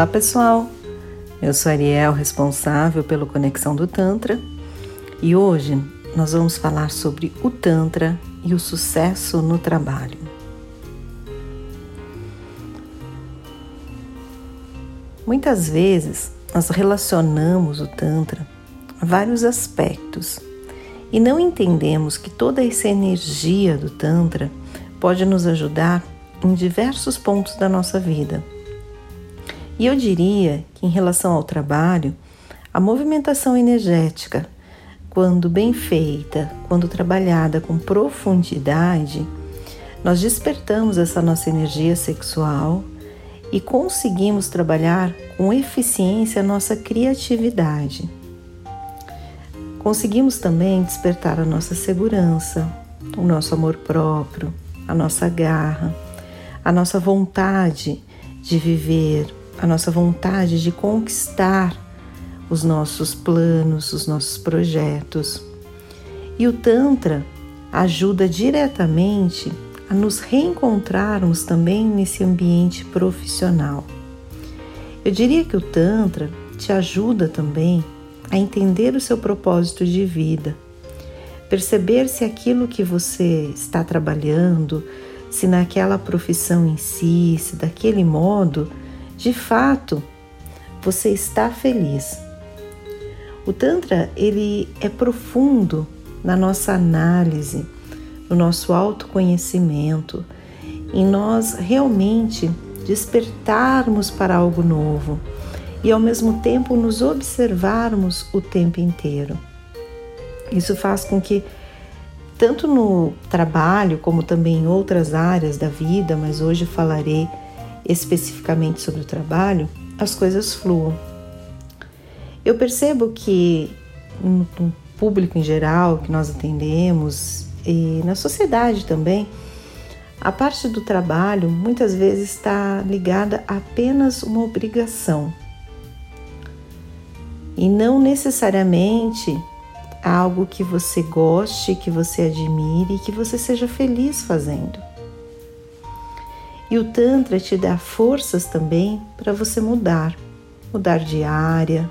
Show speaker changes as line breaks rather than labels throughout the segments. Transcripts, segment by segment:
Olá pessoal, eu sou Ariel, responsável pelo Conexão do Tantra, e hoje nós vamos falar sobre o Tantra e o sucesso no trabalho. Muitas vezes nós relacionamos o Tantra a vários aspectos e não entendemos que toda essa energia do Tantra pode nos ajudar em diversos pontos da nossa vida e eu diria que, em relação ao trabalho, a movimentação energética, quando bem feita, quando trabalhada com profundidade, nós despertamos essa nossa energia sexual e conseguimos trabalhar com eficiência a nossa criatividade. Conseguimos também despertar a nossa segurança, o nosso amor próprio, a nossa garra, a nossa vontade de viver a nossa vontade de conquistar os nossos planos, os nossos projetos. E o Tantra ajuda diretamente a nos reencontrarmos também nesse ambiente profissional. Eu diria que o Tantra te ajuda também a entender o seu propósito de vida, perceber se aquilo que você está trabalhando, se naquela profissão em si, se daquele modo de fato você está feliz. O Tantra ele é profundo na nossa análise, no nosso autoconhecimento, em nós realmente despertarmos para algo novo e ao mesmo tempo nos observarmos o tempo inteiro. Isso faz com que tanto no trabalho como também em outras áreas da vida, mas hoje falarei especificamente sobre o trabalho, as coisas fluam. Eu percebo que no público em geral que nós atendemos e na sociedade também, a parte do trabalho muitas vezes está ligada a apenas uma obrigação e não necessariamente algo que você goste, que você admire e que você seja feliz fazendo. E o Tantra te dá forças também para você mudar, mudar de área,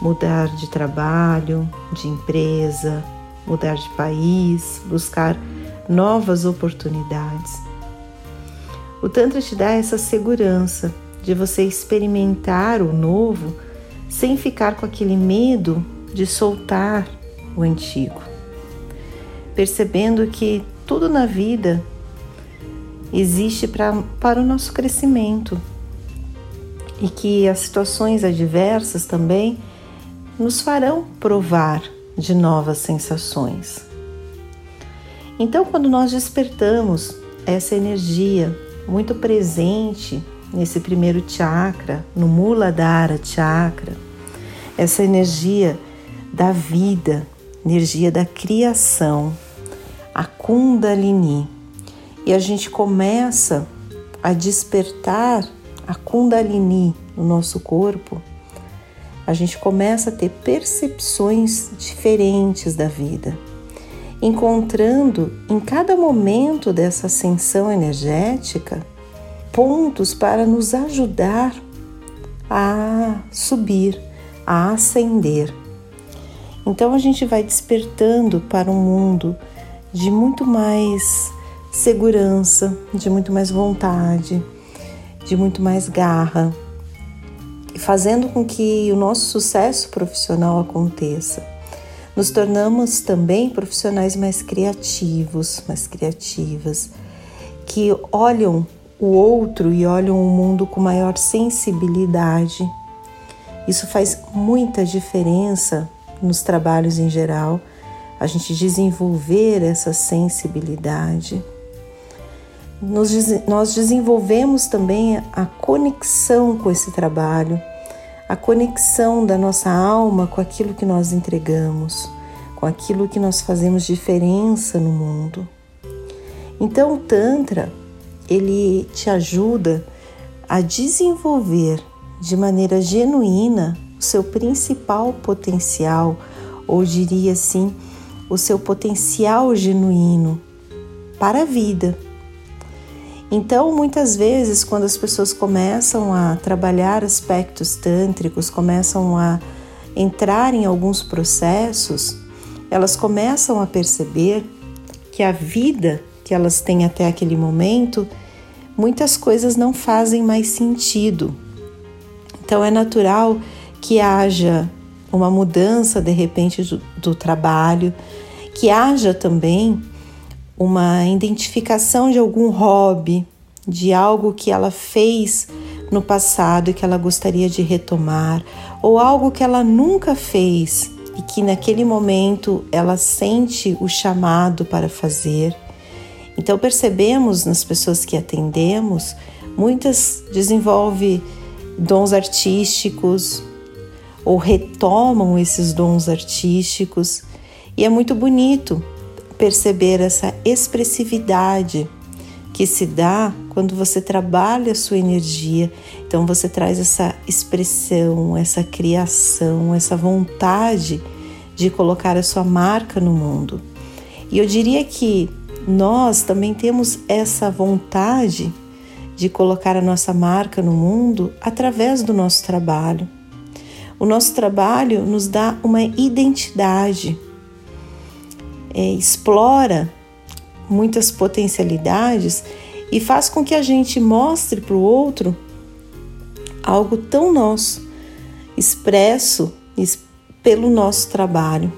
mudar de trabalho, de empresa, mudar de país, buscar novas oportunidades. O Tantra te dá essa segurança de você experimentar o novo sem ficar com aquele medo de soltar o antigo. Percebendo que tudo na vida existe pra, para o nosso crescimento e que as situações adversas também nos farão provar de novas sensações. Então, quando nós despertamos essa energia muito presente nesse primeiro chakra, no Muladhara chakra, essa energia da vida, energia da criação, a Kundalini, e a gente começa a despertar a Kundalini no nosso corpo, a gente começa a ter percepções diferentes da vida, encontrando em cada momento dessa ascensão energética pontos para nos ajudar a subir, a ascender. Então a gente vai despertando para um mundo de muito mais segurança, de muito mais vontade, de muito mais garra, fazendo com que o nosso sucesso profissional aconteça. Nos tornamos também profissionais mais criativos, mais criativas, que olham o outro e olham o mundo com maior sensibilidade. Isso faz muita diferença nos trabalhos em geral, a gente desenvolver essa sensibilidade nos, nós desenvolvemos também a conexão com esse trabalho, a conexão da nossa alma com aquilo que nós entregamos, com aquilo que nós fazemos diferença no mundo. Então o Tantra, ele te ajuda a desenvolver de maneira genuína o seu principal potencial, ou diria assim, o seu potencial genuíno para a vida Então, muitas vezes, quando as pessoas começam a trabalhar aspectos tântricos, começam a entrar em alguns processos, elas começam a perceber que a vida que elas têm até aquele momento, muitas coisas não fazem mais sentido. Então, é natural que haja uma mudança de repente do, do trabalho, que haja também uma identificação de algum hobby, de algo que ela fez no passado e que ela gostaria de retomar, ou algo que ela nunca fez e que naquele momento ela sente o chamado para fazer. Então percebemos nas pessoas que atendemos, muitas desenvolvem dons artísticos ou retomam esses dons artísticos, e é muito bonito perceber essa expressividade que se dá quando você trabalha a sua energia. Então você traz essa expressão, essa criação, essa vontade de colocar a sua marca no mundo. E eu diria que nós também temos essa vontade de colocar a nossa marca no mundo através do nosso trabalho. O nosso trabalho nos dá uma identidade é, explora muitas potencialidades e faz com que a gente mostre para o outro algo tão nosso, expresso pelo nosso trabalho.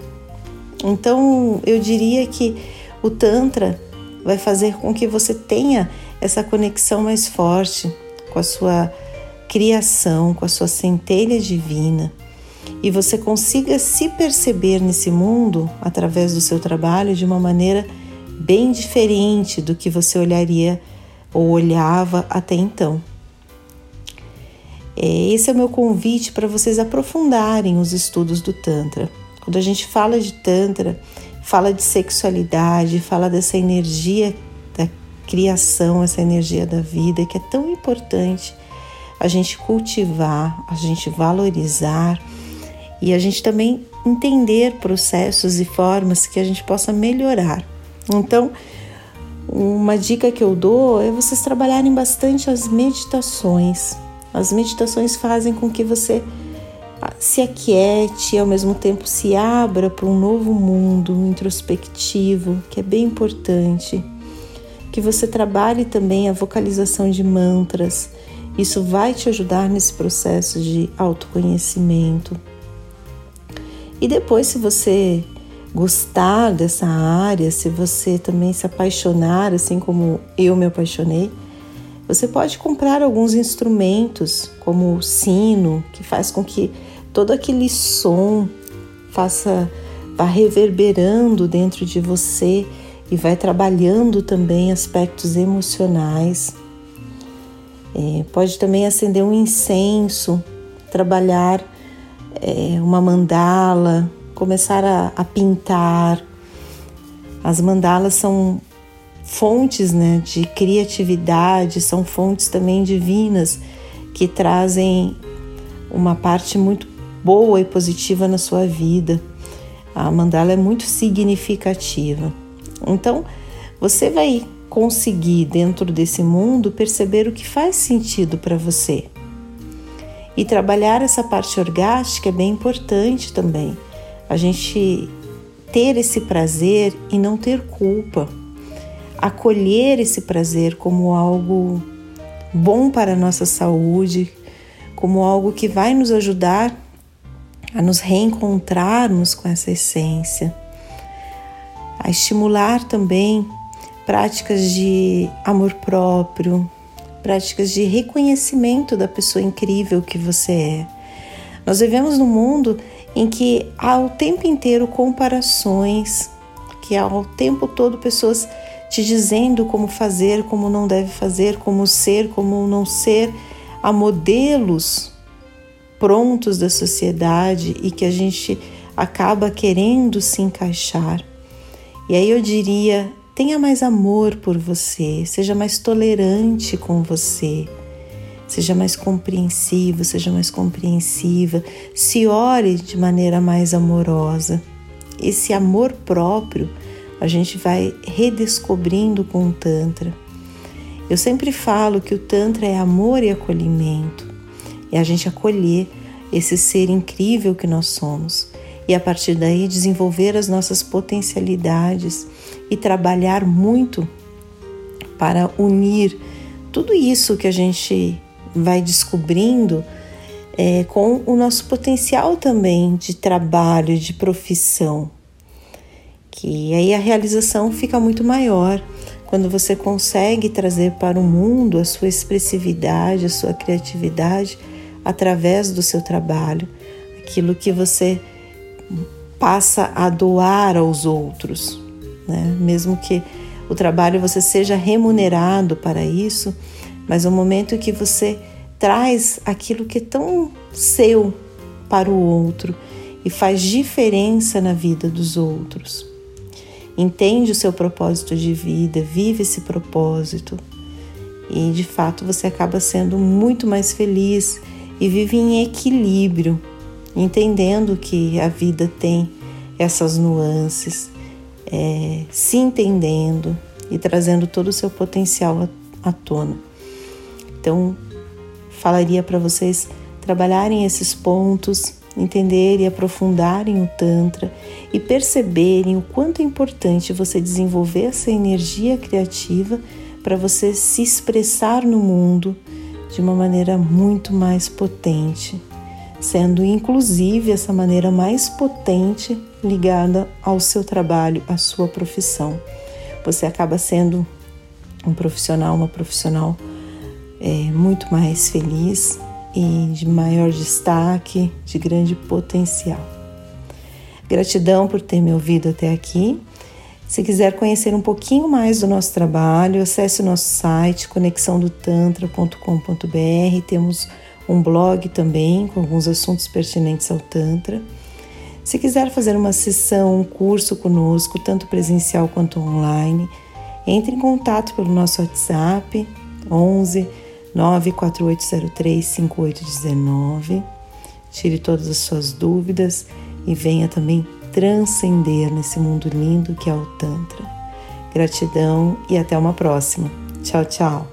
Então, eu diria que o Tantra vai fazer com que você tenha essa conexão mais forte com a sua criação, com a sua centelha divina e você consiga se perceber nesse mundo através do seu trabalho de uma maneira bem diferente do que você olharia ou olhava até então. É, esse é o meu convite para vocês aprofundarem os estudos do Tantra. Quando a gente fala de Tantra, fala de sexualidade, fala dessa energia da criação, essa energia da vida que é tão importante a gente cultivar, a gente valorizar e a gente também entender processos e formas que a gente possa melhorar. Então, uma dica que eu dou é vocês trabalharem bastante as meditações. As meditações fazem com que você se aquiete e ao mesmo tempo se abra para um novo mundo introspectivo, que é bem importante. Que você trabalhe também a vocalização de mantras. Isso vai te ajudar nesse processo de autoconhecimento. E depois, se você gostar dessa área, se você também se apaixonar, assim como eu me apaixonei, você pode comprar alguns instrumentos, como o sino, que faz com que todo aquele som faça vá reverberando dentro de você e vai trabalhando também aspectos emocionais. É, pode também acender um incenso, trabalhar é, uma mandala, começar a, a, pintar. As mandalas são fontes né, de criatividade, são fontes também divinas que trazem uma parte muito boa e positiva na sua vida. A mandala é muito significativa. Então, você vai conseguir, dentro desse mundo, perceber o que faz sentido para você. E trabalhar essa parte orgástica é bem importante também. A gente ter esse prazer e não ter culpa. Acolher esse prazer como algo bom para a nossa saúde, como algo que vai nos ajudar a nos reencontrarmos com essa essência, a estimular também práticas de amor próprio, práticas de reconhecimento da pessoa incrível que você é. Nós vivemos num mundo em que há o tempo inteiro comparações, que há o tempo todo pessoas te dizendo como fazer, como não deve fazer, como ser, como não ser, há modelos prontos da sociedade e que a gente acaba querendo se encaixar. E aí eu diria, Tenha mais amor por você, seja mais tolerante com você, seja mais compreensivo, seja mais compreensiva, se ore de maneira mais amorosa. Esse amor próprio a gente vai redescobrindo com o Tantra. Eu sempre falo que o Tantra é amor e acolhimento, é a gente acolher esse ser incrível que nós somos e a partir daí desenvolver as nossas potencialidades e trabalhar muito para unir tudo isso que a gente vai descobrindo é, com o nosso potencial também de trabalho, de profissão. Que aí a realização fica muito maior quando você consegue trazer para o mundo a sua expressividade, a sua criatividade através do seu trabalho, aquilo que você passa a doar aos outros, né? mesmo que o trabalho você seja remunerado para isso, mas o momento que você traz aquilo que é tão seu para o outro e faz diferença na vida dos outros. Entende o seu propósito de vida, vive esse propósito e de fato você acaba sendo muito mais feliz e vive em equilíbrio, entendendo que a vida tem essas nuances, é, se entendendo e trazendo todo o seu potencial à, tona. Então, falaria para vocês trabalharem esses pontos, entenderem e aprofundarem o Tantra e perceberem o quanto é importante você desenvolver essa energia criativa para você se expressar no mundo de uma maneira muito mais potente, sendo inclusive essa maneira mais potente ligada ao seu trabalho, à sua profissão. Você acaba sendo um profissional, uma profissional é, muito mais feliz e de maior destaque, de grande potencial. Gratidão por ter me ouvido até aqui. Se quiser conhecer um pouquinho mais do nosso trabalho, acesse o nosso site conexãodotantra.com.br. Temos um blog também com alguns assuntos pertinentes ao Tantra. Se quiser fazer uma sessão, um curso conosco, tanto presencial quanto online, entre em contato pelo nosso WhatsApp 11 94803 5819. Tire todas as suas dúvidas e venha também transcender nesse mundo lindo que é o Tantra. Gratidão e até uma próxima. Tchau, tchau.